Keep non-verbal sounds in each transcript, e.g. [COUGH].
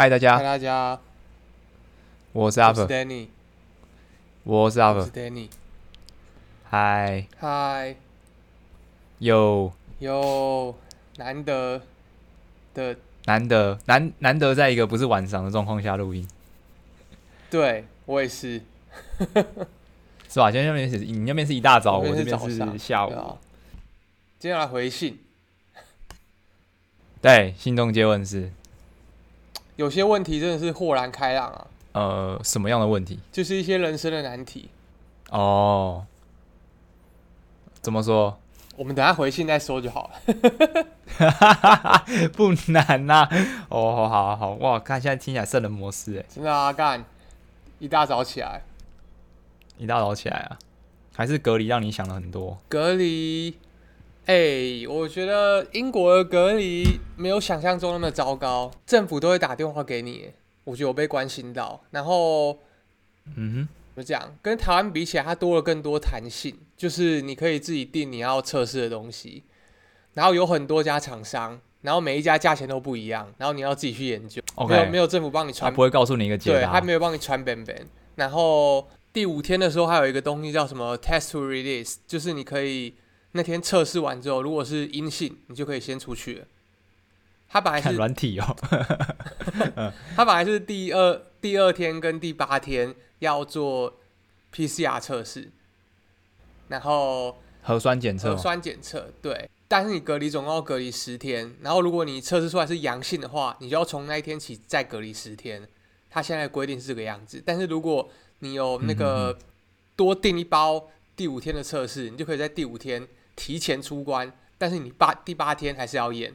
嗨，大家。嗨，家，大家，我是阿我是粉，Danny，我是阿我是粉。Danny，嗨，嗨，有有难得的，难得难难得在一个不是晚上的状况下录音，对我也是，[LAUGHS] 是吧？今天那边是你那边是一大早，我这边边是下午。对啊。接下来回信，对，心动接吻是有些问题真的是豁然开朗啊，呃什么样的问题？就是一些人生的难题。哦，怎么说？我们等下回信再说就好了。[LAUGHS] 不难呐、哦，好好好，哇，看现在听起来圣人模式，哎，真的啊，干，一大早起来一大早起来啊，还是隔离让你想了很多。隔离，哎、我觉得英国的隔离没有想象中那么糟糕，政府都会打电话给你，我觉得我被关心到，然后。嗯怎么讲？跟台湾比起来，它多了更多弹性，就是你可以自己定你要测试的东西，然后有很多家厂商，然后每一家价钱都不一样，然后你要自己去研究。哼，OK，没有没有政府帮你他传，不会告诉你一个解对，答。他没有帮你传本本。然后第五天的时候，还有一个东西叫什么 test to release，就是你可以那天测试完之后，如果是阴性，你就可以先出去了。他本来是软体哦，[LAUGHS] 他本来是第二第二天跟第八天要做 PCR 测试，然后核酸检测核。酸检测，对。但是你隔离总共要隔离十天，然后如果你测试出来是阳性的话，你就要从那一天起再隔离十天。他现在规定是这个样子，但是如果你有那嗯个多订一包第五天的测试，你就可以在第五天提前出关，但是你八第八天还是要验。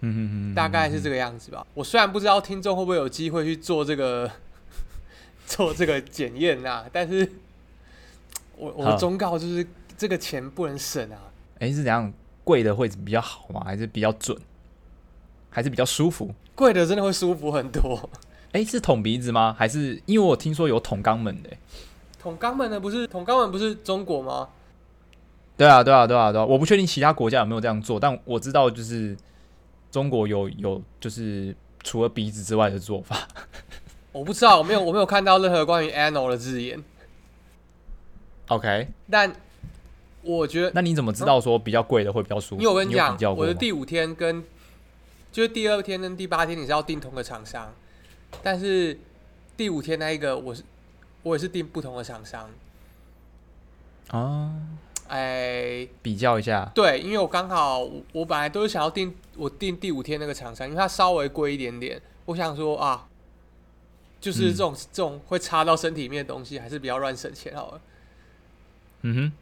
嗯嗯嗯，大概是这个。样子吧。我虽然不知道听众会不会有机会去做这个 [LAUGHS] 做这个检验啊，但是我我的忠告就是这个钱不能省啊。哎，是怎样？贵的会比较好吗？还是比较准？还是比较舒服？贵的真的会舒服很多。哎，是捅鼻子吗？还是因为我听说有捅肛门的欸？捅肛门的不是捅肛门不是中国吗？对啊，对啊，对啊，对啊！我不确定其他国家有没有这样做，但我知道就是中国有有就是除了鼻子之外的做法。[LAUGHS] 我不知道，我没有我没有看到任何关于 anal 的字眼，OK，但我觉得那你怎么知道说比较贵的会比较舒服？因为我跟你讲我的第五天跟就是第二天跟第八天你是要订同个厂商，但是第五天那一个我是我也是订不同的厂商，啊，哎，比较一下。对，因为我刚好我我本来都是想要订我订第五天那个厂商，因为它稍微贵一点点，我想说啊，就是嗯这种、这种会插到身体里面的东西，还是比较乱省钱好了。嗯哼，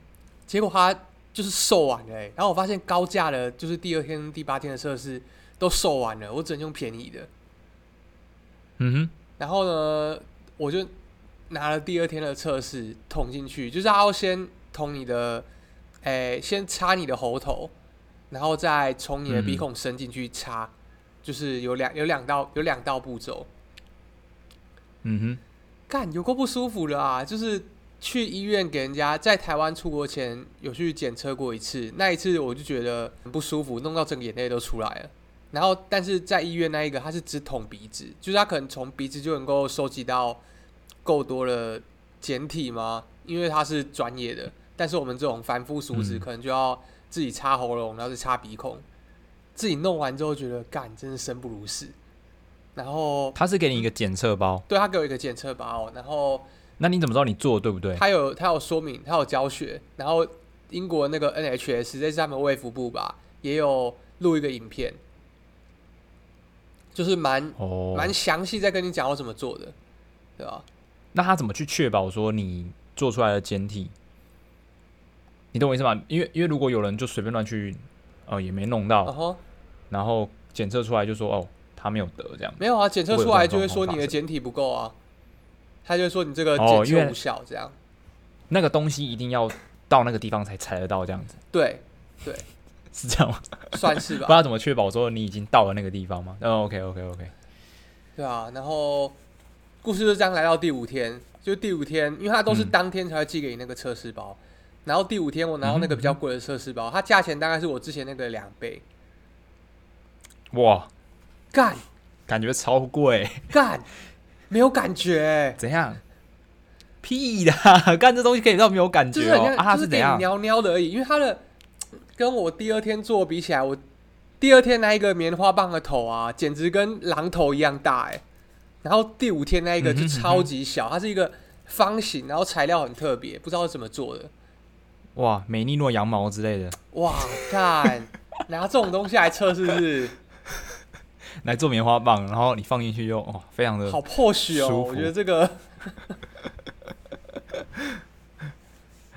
结果它就是售完了、欸，然后我发现高价的，就是第二天、第八天的测试都售完了，我只能用便宜的。嗯哼，然后呢，我就拿了第二天的测试捅进去，就是他要先捅你的，诶、先插你的喉头，然后再从你的鼻嗯孔伸进去插，就是有两有两道有两道步骤。嗯哼，干有够不舒服的啊！就是去医院给人家在台湾出国前有去检测过一次，那一次我就觉得很不舒服，弄到整个眼泪都出来了。然后，但是在医院那一个，他是只捅鼻子，就是他可能从鼻子就能够收集到够多的简体吗？因为他是专业的，但是我们这种凡夫俗子，嗯可能就要自己擦喉咙，然后再擦鼻孔，自己弄完之后觉得干真是生不如死。然后他是给你一个检测包，对他给我一个检测包，然后那你怎么知道你做对不对？他有他有说明，他有教学，然后英国那个 NHS 这是他们卫福部吧，也有录一个影片，就是蛮哦，蛮详细在跟你讲我怎么做的，对吧？那他怎么去确保说你做出来的简体？你懂我意思吗？因为因为如果有人就随便乱去，呃，也没弄到，然后然后检测出来就说哦，他没有得这样。没有啊，检测出来就会说你的简体不够啊，他就会说你这个检测无效，这样。那个东西一定要到那个地方才采得到，这样子对对，是这样吗？算是吧不知，道怎么确保说你已经到了那个地方吗？嗯，OK OK OK，对啊。然后故事就这样来到第五天，就第五天，因为它都是嗯当天才会寄给你那个测试包，然后第五天我拿到那个比较贵的测试包，它价钱大概是我之前那个两倍。哇，干，感觉超贵，干，没有感觉，怎样？屁啦！[LAUGHS] 干这东西可以让没有感觉哦啊？就是怎样？给你喵喵的而已。因为它的跟我第二天做比起来，我第二天那一个棉花棒的头啊，简直跟榔头一样大哎、然后第五天那一个就嗯哼超级小，它是一个方形，然后材料很特别，不知道是怎么做的。哇，美利诺羊毛之类的，哇，看 [LAUGHS] 拿这种东西来测试是来做棉花棒，然后你放进去就哦，非常的好破许哦，我觉得这个。[LAUGHS]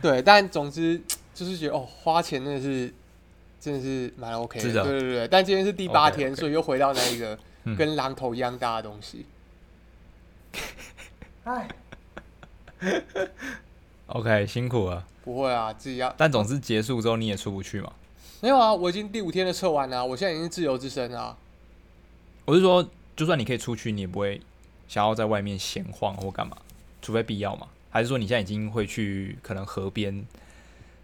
对，但总之就是觉得哦，花钱真的是真的是蛮 OK 的，是的对对对。但今天是第八天所以又回到那一个嗯跟榔头一样大的东西。[LAUGHS] 哎，OK，辛苦了。不会啊，自己要。但总之结束之后你也出不去嘛？没有啊，我已经第五天的测完了啊、我现在已经是自由之身啊。我是说，就算你可以出去，你也不会想要在外面闲晃或干嘛，除非必要嘛？还是说你现在已经会去可能河边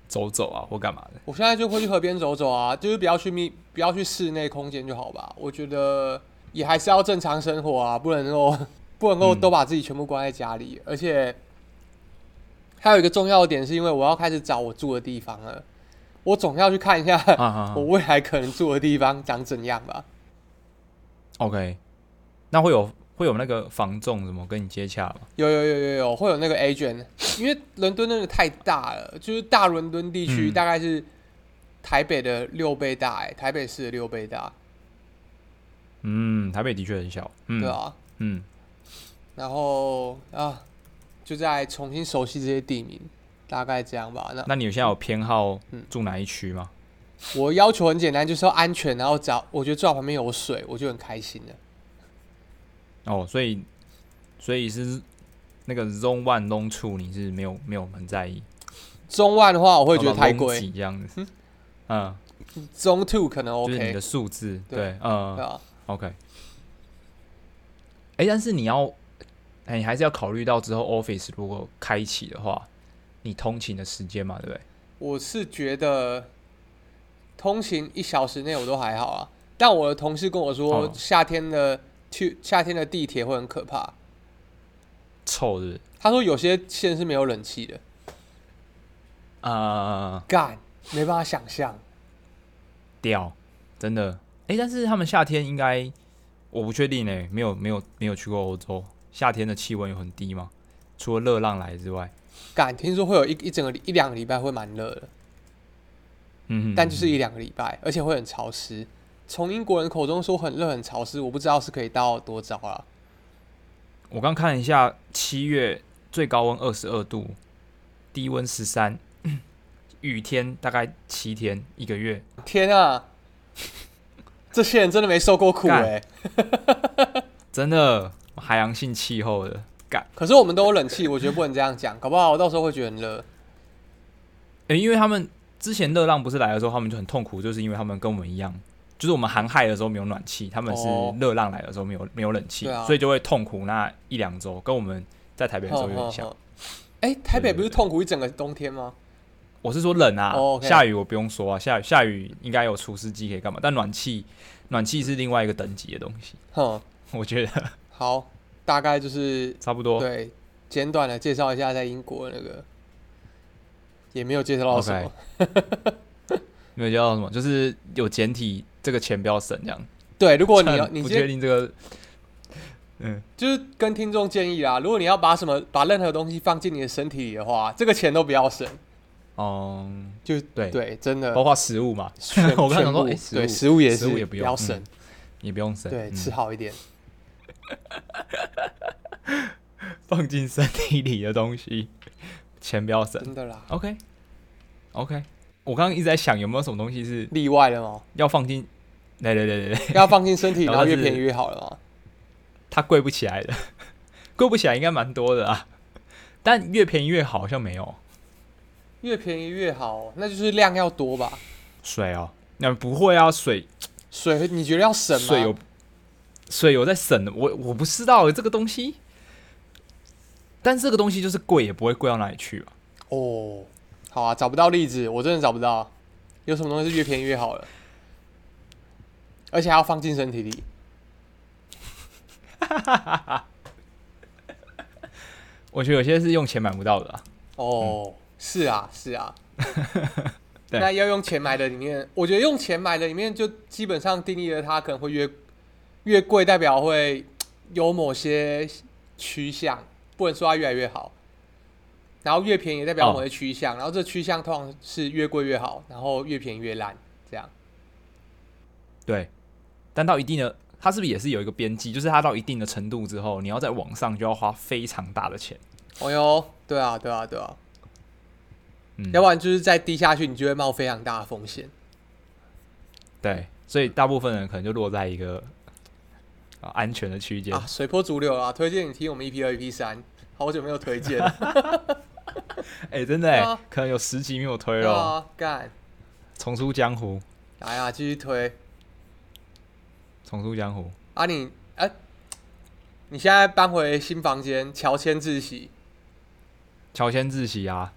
走走啊，或干嘛的？我现在就会去河边走走啊，就是不要去密，不要去室内空间就好吧。我觉得也还是要正常生活啊，不能够不能够嗯都把自己全部关在家里。而且还有一个重要的点，是因为我要开始找我住的地方了，我总要去看一下我未来可能住的地方长怎样吧。，OK，那会有会有那个房仲怎么跟你接洽吗？有有有有有，会有那个 agent，因为伦敦真的太大了，就是大伦敦地区嗯。大概是台北的六倍大、哎，台北市的六倍大，嗯，台北的确很小，嗯，对啊。嗯，然后啊，就在重新熟悉这些地名，大概这样吧。那那你现在有偏好嗯住哪一区吗？我要求很简单，就是要安全，然后找我觉得最好旁边有水，我就很开心了。哦，所以所以是那个 Zone One、Zone Two，你是没有没有很在意，Zone One 的话，我我会觉得太贵，这样子，嗯，Zone two 可能就是你 OK，的数字，对对，嗯，，OK。哎、但是你要，哎、你还是要考虑到之后 Office 如果开启的话，你通勤的时间嘛，对不对？我是觉得通勤一小时内我都还好啊，但我的同事跟我说，哦夏天的去夏天的地铁会很可怕。臭是不是他说有些线是没有冷气的，啊、干没办法想象。屌，真的。哎、但是他们夏天应该，我不确定呢、没有没有没有去过欧洲，夏天的气温有很低吗？除了热浪来之外，敢，听说会有一一整个一两个礼拜会蛮热的，嗯，但就是一两个礼拜，而且会很潮湿。从英国人口中说很热很潮湿，我不知道是可以到多糟啊。我刚看了一下，七月最高温二十二度，低温十三，[CLEARS THROAT] 雨天大概七天一个月。天啊，这些人真的没受过苦干哎、[LAUGHS] 真的海洋性气候的干、可是我们都有冷气，我觉得不能这样讲，搞不好我到时候会觉得很热。诶因为他们之前热浪不是来的时候，他们就很痛苦，就是因为他们跟我们一样，就是我们寒害的时候没有暖气，他们是哦。热浪来的时候没有没有冷气，所以就会痛苦那一两周，跟我们在台北的时候有点像。哎、台北不是痛苦一整个冬天吗？我是说冷啊，下雨我不用说啊，下雨下雨应该有除湿机可以干嘛，但暖气暖气是另外一个等级的东西，哼，[LAUGHS] 我觉得好，大概就是差不多。对简短的介绍一下在英国那个，也没有介绍到什么。没有介绍到什么，就是有简体这个钱不要省这样。对，如果你要你确定这个，嗯，就是跟听众建议啦，如果你要把什么把任何东西放进你的身体里的话，这个钱都不要省，哦、就对。对，真的。包括食物嘛，全 [LAUGHS] 我刚想说，对食物也是食物也不用要省。嗯，也不用省，对，嗯。吃好一点。[LAUGHS] 放进身体里的东西，钱不要省。真的啦，OK OK，我刚刚一直在想有没有什么东西是例外的吗？要放进，对对对对对，要放进身体，[LAUGHS] 然后是然后越便宜越好了吗？它贵不起来的，贵不起来应该蛮多的啊，但越便宜越好，好像没有越便宜越好，那就是量要多吧？水哦，那不会啊，水水你觉得要省吗？水有水有在省的，我我不知道欸这个东西，但这个东西就是贵也不会贵到哪里去吧？哦，好啊，找不到例子，我真的找不到。有什么东西是越便宜越好的，而且还要放进身体里？[LAUGHS] 我觉得有些是用钱买不到的啊。哦，是啊，是啊。[LAUGHS] 那要用钱买的里面，我觉得用钱买的里面就基本上定义了它可能会越越贵，代表会有某些趋向，不能说它越来越好。然后越便宜代表哦某些趋向，然后这趋向通常是越贵越好，然后越便宜越烂，这样。对，但到一定的，它是不是也是有一个边际？就是它到一定的程度之后，你要在网上就要花非常大的钱。哦哟，对啊，对啊，对啊，嗯，要不然就是再低下去，你就会冒非常大的风险。对，所以大部分人可能就落在一个啊安全的区间。啊，随波逐流啊！推荐你听我们 EP 二、EP 三，好久没有推荐了。[LAUGHS] 哎、真的哎、可能有十集没有推对了。啊，干，重出江湖，来啊，继续推重出江湖。啊你！哎、你现在搬回新房间，乔迁自喜，乔迁自喜啊！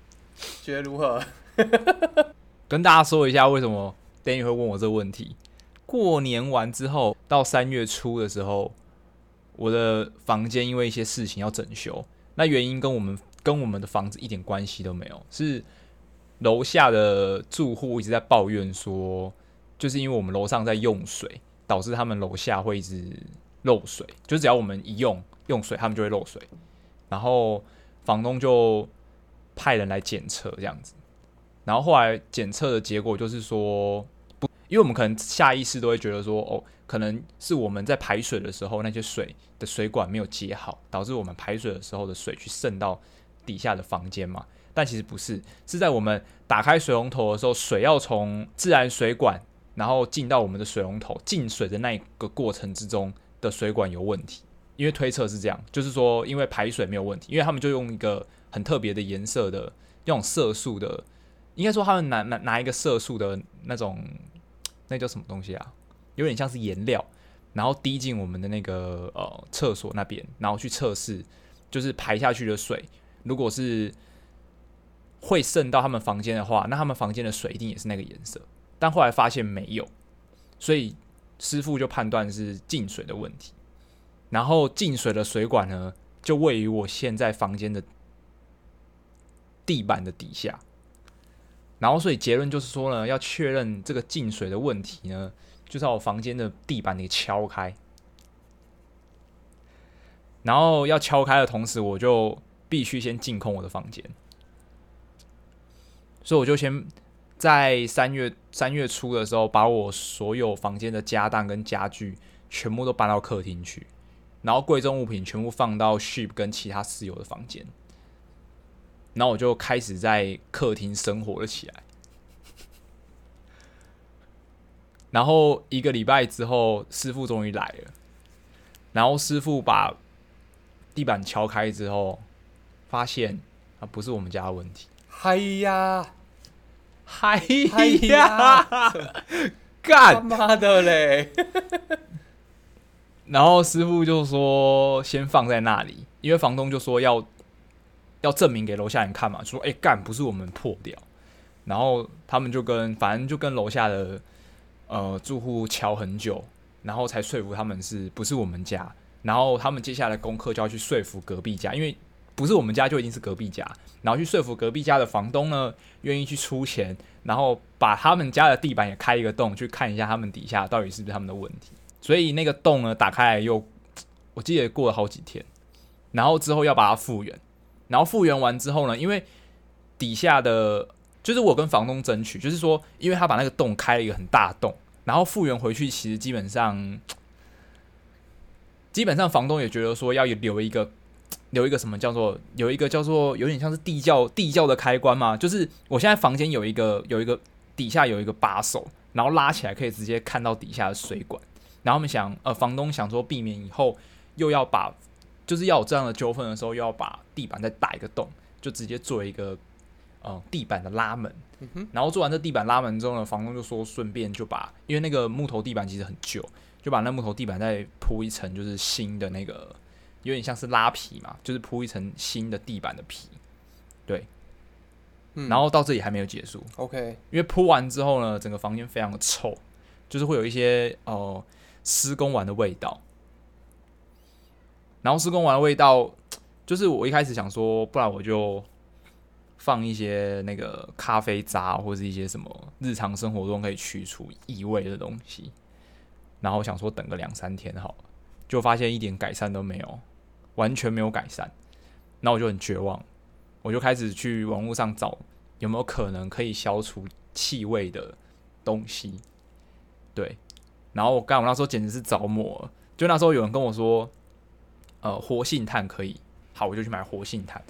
觉得如何？[LAUGHS] 跟大家说一下为什么 Danny 会问我这个问题。过年完之后，到三月初的时候，我的房间因为一些事情要整修，那原因跟我们跟我们的房子一点关系都没有，是楼下的住户一直在抱怨说，就是因为我们楼上在用水，导致他们楼下会一直漏水，就只要我们一用用水，他们就会漏水，然后房东就派人来检测这样子。然后后来检测的结果就是说，因为我们可能下意识都会觉得说，哦，可能是我们在排水的时候那些水的水管没有接好，导致我们排水的时候的水去渗到底下的房间嘛。但其实不是，是在我们打开水龙头的时候，水要从自然水管，然后进到我们的水龙头进水的那一个过程之中的水管有问题。因为推测是这样，就是说因为排水没有问题，因为他们就用一个很特别的颜色的那种色素的。应该说他们拿拿拿一个色素的那种，那叫什么东西啊？有点像是颜料，然后滴进我们的那个呃厕所那边，然后去测试，就是排下去的水，如果是会渗到他们房间的话，那他们房间的水一定也是那个颜色。但后来发现没有，所以师傅就判断是进水的问题。然后进水的水管呢，就位于我现在房间的地板的底下。然后，所以结论就是说呢，要确认这个进水的问题呢，就是要我房间的地板给敲开。然后要敲开的同时，我就必须先净空我的房间。所以我就先在三月三月初的时候，把我所有房间的家当跟家具全部都搬到客厅去，然后贵重物品全部放到 Ship 跟其他室友的房间。然后我就开始在客厅生活了起来。然后一个礼拜之后，师傅终于来了。然后师傅把地板敲开之后，发现啊，不是我们家的问题。嗨呀，嗨嗨呀，[LAUGHS] 他干！妈的嘞！然后师傅就说先放在那里，因为房东就说要要证明给楼下人看嘛，说哎干不是我们破掉。然后他们就跟反正就跟楼下的呃住户敲很久，然后才说服他们是不是我们家。然后他们接下来功课就要去说服隔壁家，因为不是我们家就一定是隔壁家，然后去说服隔壁家的房东呢愿意去出钱，然后把他们家的地板也开一个洞，去看一下他们底下到底是不是他们的问题。所以那个洞呢打开来又，我记得过了好几天，然后之后要把它复原，然后复原完之后呢，因为底下的就是我跟房东争取，就是说，因为他把那个洞开了一个很大的洞，然后复原回去，其实基本上，基本上房东也觉得说要留一个留一个什么叫做有一个叫做有点像是地窖地窖的开关嘛，就是我现在房间有一个有一个底下有一个把手，然后拉起来可以直接看到底下的水管。然后我们想，呃，房东想说避免以后又要把，就是要有这样的纠纷的时候，又要把地板再打一个洞，就直接做一个呃地板的拉门。嗯，然后做完这地板拉门之后呢，房东就说顺便就把，因为那个木头地板其实很旧，就把那木头地板再铺一层，就是新的那个，有点像是拉皮嘛，就是铺一层新的地板的皮。对，嗯然后到这里还没有结束，OK，因为铺完之后呢，整个房间非常的臭，就是会有一些呃施工完的味道。然后施工完的味道，[TSK] 就是我一开始想说，不然我就放一些那个咖啡渣或者一些什么日常生活中可以去除异味的东西，然后想说等个两三天好了，就发现一点改善都没有，完全没有改善，那我就很绝望，我就开始去网络上找有没有可能可以消除气味的东西，对，然后我刚我那时候简直是着魔，就那时候有人跟我说。呃，活性炭可以，好，我就去买活性炭。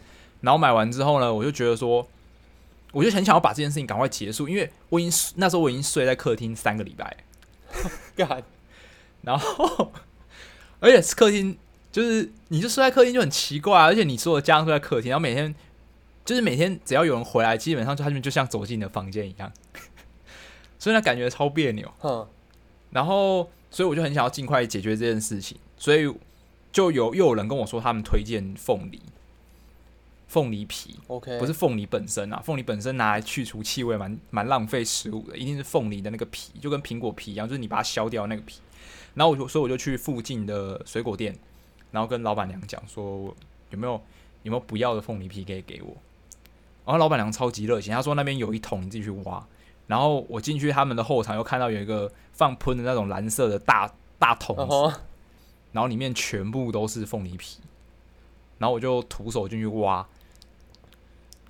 然后买完之后呢，我就觉得说，我就很想要把这件事情赶快结束，因为我已经那时候我已经睡在客厅三个礼拜，[LAUGHS] 干，然后 [LAUGHS] 而且客厅就是你就睡在客厅就很奇怪，而且你所有的家人都在客厅，然后每天就是每天只要有人回来，基本上就他们就像走进你的房间一样，[LAUGHS] 所以那感觉超别扭。嗯，然后所以我就很想要尽快解决这件事情，所以。就有又有人跟我说，他们推荐凤梨，凤梨皮，OK，不是凤梨本身啊，凤梨本身拿来去除气味，蛮蛮浪费食物的，一定是凤梨的那个皮，就跟苹果皮一样，就是你把它削掉那个皮。然后我就所以我就去附近的水果店，然后跟老板娘讲说有没有有没有不要的凤梨皮可以给我。然后老板娘超级热情，她说那边有一桶，你自己去挖。然后我进去他们的后场，又看到有一个放喷的那种蓝色的大大桶子。然后里面全部都是凤梨皮，然后我就徒手进去挖，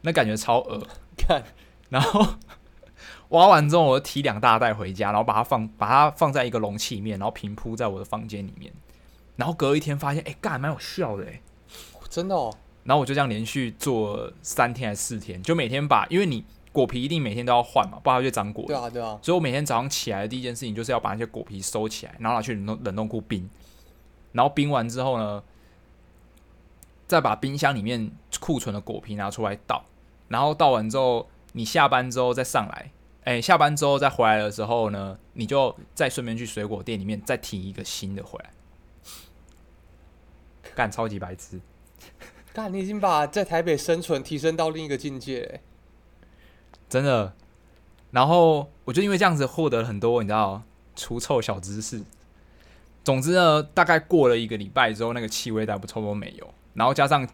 那感觉超恶看。然后挖完之后，我就提两大袋回家，然后把它放把它放在一个容器里面，然后平铺在我的房间里面。然后隔一天发现，哎，干蛮有效的哎，真的哦。然后我就这样连续做三天还是四天，就每天把，因为你果皮一定每天都要换嘛，不然它就长果。对啊，对啊。所以我每天早上起来的第一件事情就是要把那些果皮收起来，然后拿去冷冻冷冻库冰。然后冰完之后呢，再把冰箱里面库存的果皮拿出来倒，然后倒完之后，你下班之后再上来，哎，下班之后再回来的时候呢，你就再顺便去水果店里面再提一个新的回来，干超级白痴，干你已经把在台北生存提升到另一个境界，真的。然后我就因为这样子获得了很多你知道除臭小知识。总之呢，大概过了一个礼拜之后，那个气味大不差不多没有。然后加上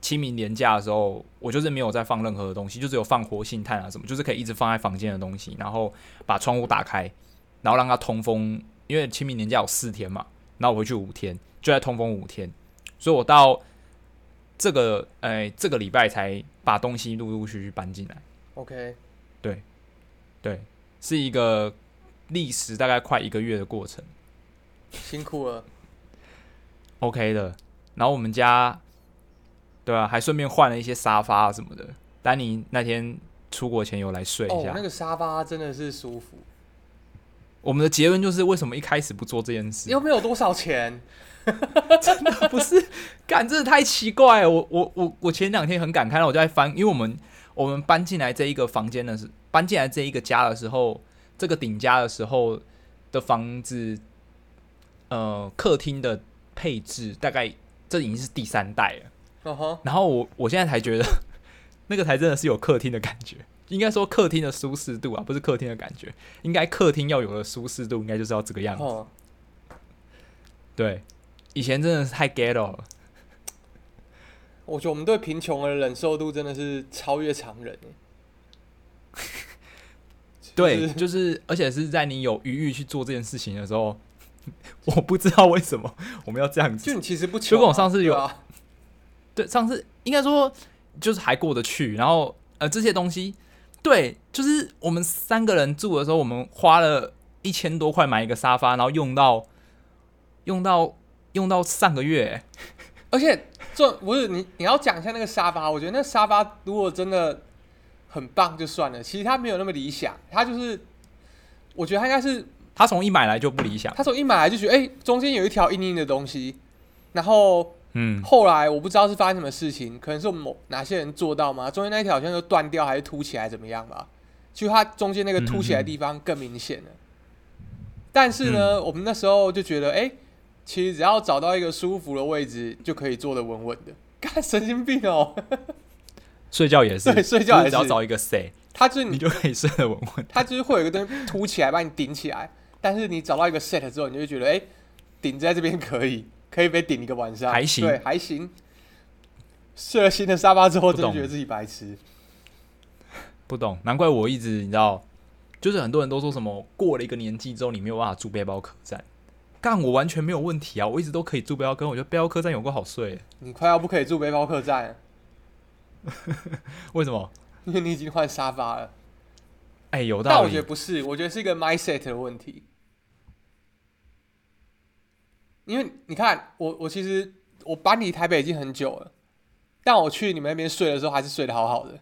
清明年假的时候，我就是没有再放任何的东西，就只有放活性炭啊什么，就是可以一直放在房间的东西。然后把窗户打开，然后让它通风，因为清明年假有四天嘛，然后我回去五天，就在通风五天。所以我到这个哎这个礼拜才把东西陆陆续续搬进来。OK，对对，是一个历时大概快一个月的过程。辛苦了，OK 的。然后我们家，对啊，还顺便换了一些沙发什么的。丹尼那天出国前有来睡一下，那个沙发真的是舒服。我们的结论就是，为什么一开始不做这件事？又没有多少钱，[LAUGHS] 真的不是，感，真的太奇怪了。我我我我前两天很感慨，我就在翻，因为我们我们搬进来这一个房间的时搬进来这一个家的时候，这个顶家的时候的房子。呃，客厅的配置大概这已经是第三代了。然后我我现在才觉得，[LAUGHS] 那个才真的是有客厅的感觉。应该说客厅的舒适度啊，不是客厅的感觉。应该客厅要有的舒适度，应该就是要这个样子。对，以前真的是太 ghetto 了。我觉得我们对贫穷的忍受度真的是超越常人。[LAUGHS] 对，就是，而且是在你有余裕去做这件事情的时候。[LAUGHS] 我不知道为什么我们要这样子。就你其实不，就跟我上次有，对，上次应该说就是还过得去。然后呃，这些东西，对，就是我们三个人住的时候，我们花了一千多块买一个沙发，然后用到用到用到上个月。而且这不是你你要讲一下那个沙发，我觉得那沙发如果真的很棒就算了，其实它没有那么理想，它就是我觉得它应该是。他从一买来就不理想。他从一买来就觉得，哎，中间有一条硬硬的东西。然后，嗯，后来我不知道是发生什么事情，可能是某哪些人做到吗？中间那一条好像就断掉，还是凸起来怎么样吧？就它中间那个凸起来的地方更明显了。但是呢，我们那时候就觉得，哎，其实只要找到一个舒服的位置，就可以坐得稳稳的。干神经病哦！睡觉也是，对，睡觉也是，只要找一个 C，它就是你就可以睡得稳稳。它就是会有一个东西凸起来把你顶起来。但是你找到一个 set 之后，你就觉得，哎，顶在这边可以，可以被顶一个晚上，还行对，还行。睡了新的沙发之后，真的觉得自己白痴。不懂，难怪我一直你知道，就是很多人都说什么过了一个年纪之后，你没有办法住背包客栈。干，我完全没有问题啊，我一直都可以住背包客，我觉得背包客栈有个好睡。你快要不可以住背包客栈，[LAUGHS] 为什么？因为你已经换沙发了。哎、有道理但我觉得。不是，我觉得是一个 mindset 的问题。因为你看，我我其实我搬离台北已经很久了，但我去你们那边睡的时候，还是睡得好好的。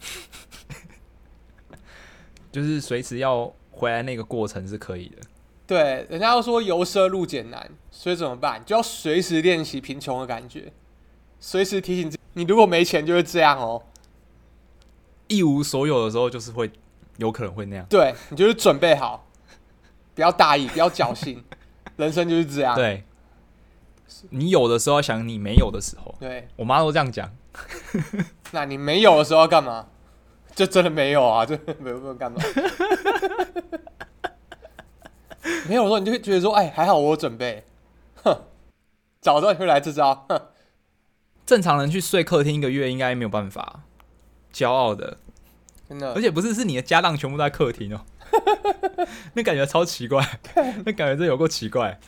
[LAUGHS] 就是随时要回来那个过程是可以的。对，人家都说由奢入俭难，所以怎么办？就要随时练习贫穷的感觉，随时提醒自己，你如果没钱就会这样哦。一无所有的时候，就是会有可能会那样。对你就是准备好，不要大意，不要侥幸，人生就是这样。对，你有的时候想你没有的时候，对，我妈都这样讲。[LAUGHS] 那你没有的时候要干嘛？就真的没有啊，就没有没有干嘛？[LAUGHS] 没有的时候你就会觉得说，哎，还好我有准备，哼，早知道你会来这招，哼，正常人去睡客厅一个月应该没有办法，骄傲的，真的而。且不是是你的家当全部都在客厅哦，[LAUGHS] 那感觉超奇怪，那感觉真有够奇怪。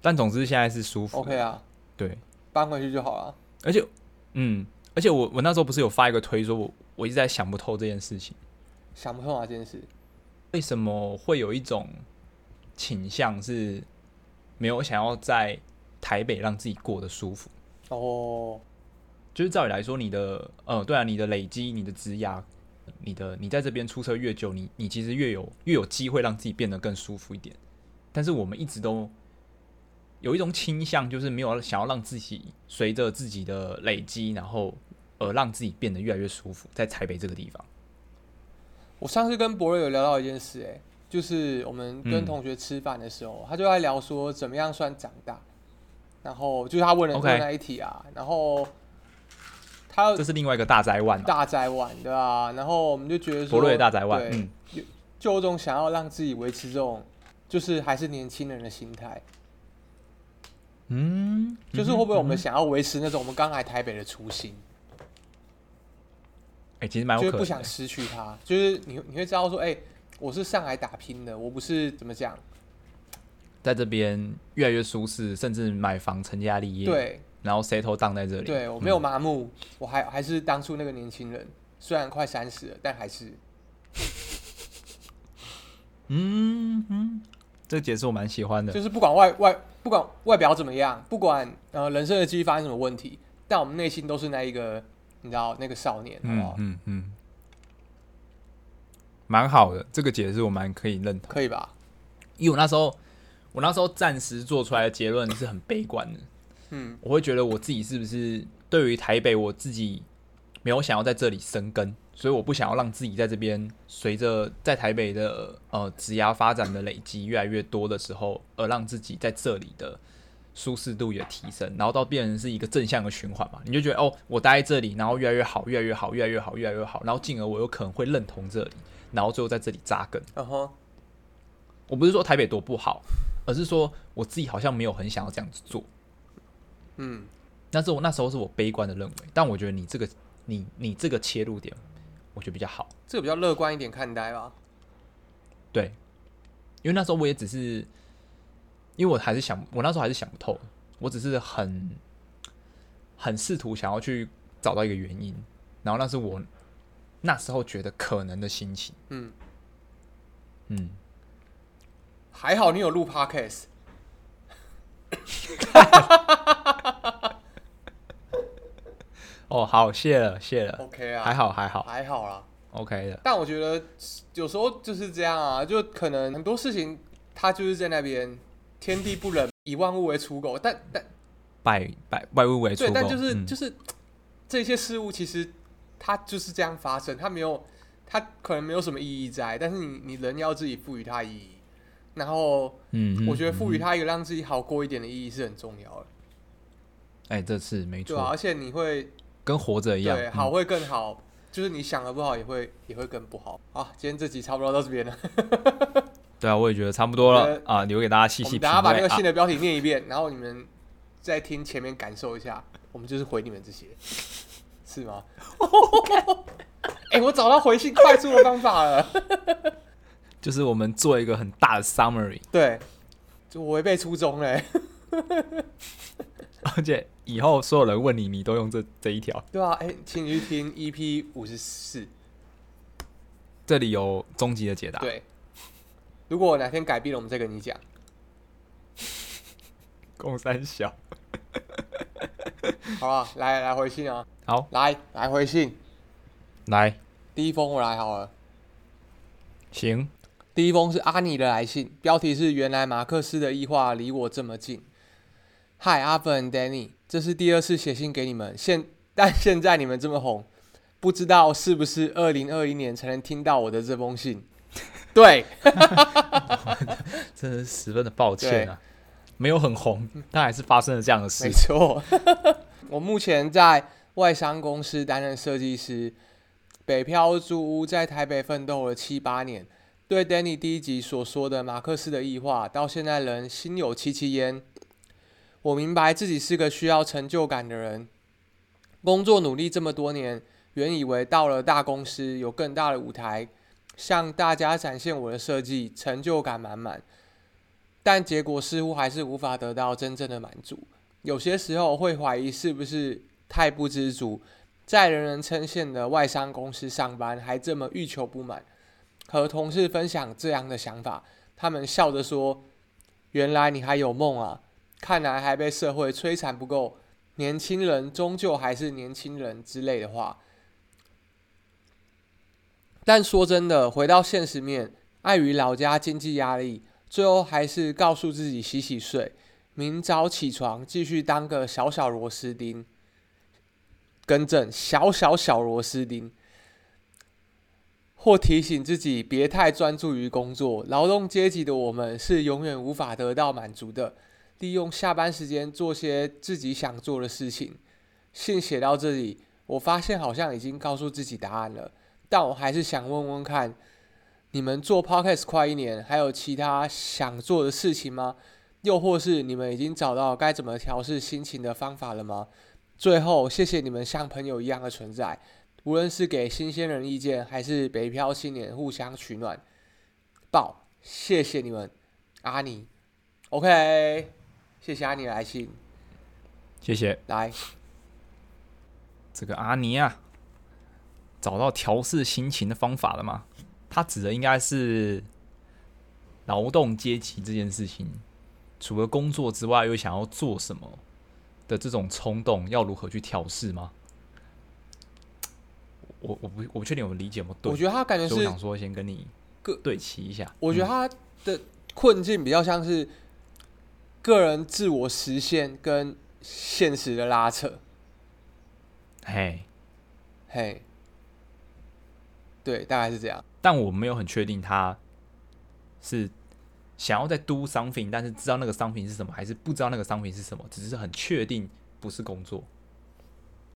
但总之现在是舒服 OK 啊，对，搬回去就好了。而且嗯，而且我我那时候不是有发一个推说我我一直在想不透这件事情，想不通啊，这件事。为什么会有一种倾向是没有想要在台北让自己过得舒服？哦，就是照理来说，你的呃，对啊，你的累积、你的职涯、你的你在这边出车越久，你你其实越有越有机会让自己变得更舒服一点。但是我们一直都有一种倾向，就是没有想要让自己随着自己的累积，然后而让自己变得越来越舒服，在台北这个地方。我上次跟博瑞有聊到一件事、哎，就是我们跟嗯同学吃饭的时候，他就在聊说怎么样算长大，然后就是他问了问那一题啊，然后他这是另外一个大灾万、啊，大宅晚对啊、然后我们就觉得说，博瑞的大灾万。对嗯，就有种想要让自己维持这种，就是还是年轻人的心态，嗯，就是会不会我们嗯想要维持那种我们刚来台北的初心，哎、其实蛮有就是可能的。不想失去它，就是你你会知道说，哎、我是上来打拼的，我不是怎么讲，在这边越来越舒适，甚至买房成家立业，，对然后 settle down 在这里。对，我没有麻木，我还还是当初那个年轻人，虽然快三十了，但还是嗯嗯，这个解释我蛮喜欢的。就是不管外外不管外表怎么样，不管呃人生的际遇发生什么问题，但我们内心都是那一个你知道那个少年，嗯好？嗯嗯，蛮好的，这个解释我蛮可以认同。可以吧？因为我那时候，我那时候暂时做出来的结论是很悲观的。嗯，我会觉得我自己是不是对于台北，我自己没有想要在这里生根，所以我不想要让自己在这边随着在台北的呃职涯发展的累积越来越多的时候，而让自己在这里的舒适度也提升，然后到变成是一个正向的循环嘛。你就觉得哦，我待在这里，然后越来越好，越来越好，越来越好，越来越好，然后进而我有可能会认同这里，然后最后在这里扎根。然后我不是说台北多不好，而是说我自己好像没有很想要这样子做。嗯，那是我那时候是我悲观的认为，但我觉得你这个你你这个切入点，我觉得比较好。这个比较乐观一点看待吧。对，因为那时候我也只是，因为我还是想，我那时候还是想不透，我只是很很试图想要去找到一个原因，然后那是我那时候觉得可能的心情。嗯，嗯，还好你有录 podcast，[LAUGHS] 哦，好，谢了，谢了，OK 啊，还好，还好还好啦。，OK 的。但我觉得有时候就是这样啊，就可能很多事情它就是在那边，天地不仁，以万物为刍狗。但但百百万物为刍狗对，但就是、嗯就是这些事物其实它就是这样发生，它没有它可能没有什么意义在，但是你你人要自己赋予它意义。然后嗯，我觉得赋予嗯，它一个让自己好过一点的意义是很重要的，哎，这次没错，而且你会跟活着一样，嗯对好会更好，就是你想的不好也会也会更不好。好，今天这集差不多到这边了。[LAUGHS] 对啊，我也觉得差不多了啊，留给大家细细品我们等下把那。个信的标题念一遍，然后你们再听前面感受一下，我们就是回你们这些，是吗？[LAUGHS] 哎、我找到回信快速的方法了。[LAUGHS] 就是我们做一个很大的 summary，对，就我违背初衷嘞，而且以后所有人问你，你都用这这一条。对啊，哎、请你去听 EP 五十四。这里有终极的解答。对，如果我哪天改变了，我们再跟你讲。[LAUGHS] 共三小。好了，来来回信啊，好，来来回信。来，第一封我来好了。行，第一封是阿尼的来信，标题是“原来马克思的异化离我这么近”。嗨，阿粉 Danny，这是第二次写信给你们，现 [LAUGHS] 但现在你们这么红，不知道是不是二零二一年才能听到我的这封信？[LAUGHS] 对，[LAUGHS] 真的是十分的抱歉啊，没有很红，但还是发生了这样的事没。错。我目前在外商公司担任设计师，北漂租屋，在台北奋斗了七八年。对 Danny 第一集所说的马克思的异化，到现在仍心有戚戚焉。我明白自己是个需要成就感的人，工作努力这么多年，原以为到了大公司有更大的舞台，向大家展现我的设计，成就感满满。但结果似乎还是无法得到真正的满足。有些时候会怀疑是不是太不知足，在人人称羡的外商公司上班，还这么欲求不满。和同事分享这样的想法，他们笑着说：“原来你还有梦啊！看来还被社会摧残不够，年轻人终究还是年轻人之类的话。”但说真的，回到现实面，碍于老家经济压力，最后还是告诉自己洗洗睡，明早起床继续当个小小螺丝钉。更正，小小小螺丝钉。或提醒自己别太专注于工作。劳动阶级的我们是永远无法得到满足的。利用下班时间做些自己想做的事情。信写到这里，我发现好像已经告诉自己答案了，但我还是想问问看，你们做 podcast 快一年，还有其他想做的事情吗？又或是你们已经找到该怎么调试心情的方法了吗？最后，谢谢你们像朋友一样的存在。无论是给新鲜人意见，还是北漂青年互相取暖，爆！谢谢你们，阿尼。OK，谢谢阿尼来信。谢谢来，这个阿尼啊，找到调试心情的方法了吗？他指的应该是劳动阶级这件事情，除了工作之外，又想要做什么的这种冲动，要如何去调试吗？我我不我不确定我理解有没有对，我觉得他感觉是我想说先跟你各对齐一下。我觉得他的困境比较像是个人自我实现跟现实的拉扯。嗯嘿，嘿，对，大概是这样。但我没有很确定他是想要在 do something，但是知道那个 something 是什么，还是不知道那个 something 是什么，只是很确定不是工作。